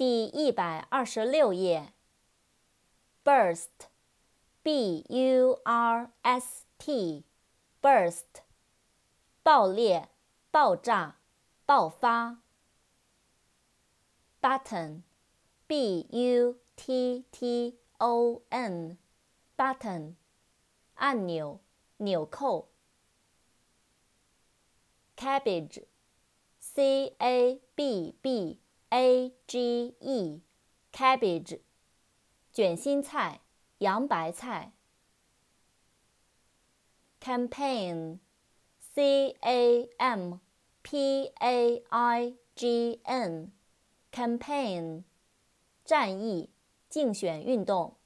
第一百二十六页。burst，b-u-r-s-t，burst，爆裂、爆炸、爆发。button，b-u-t-t-o-n，button，按钮、纽扣。cabbage，c a b b cabbage，c-a-b-b-a-g-e，cabbage，卷心菜、洋白菜。campaign，c-a-m-p-a-i-g-n，campaign，战役、竞选运动。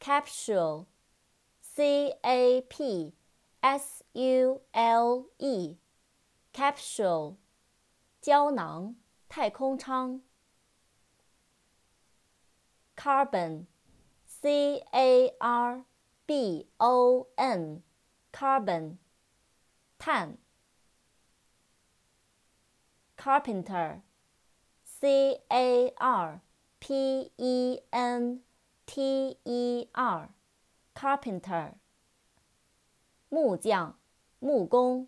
capsule，c-a-p。S U L E，capsule， 胶囊，太空舱。carbon，C A R B O N，carbon，碳。carpenter，C A R P E N T E R，carpenter。木匠，木工。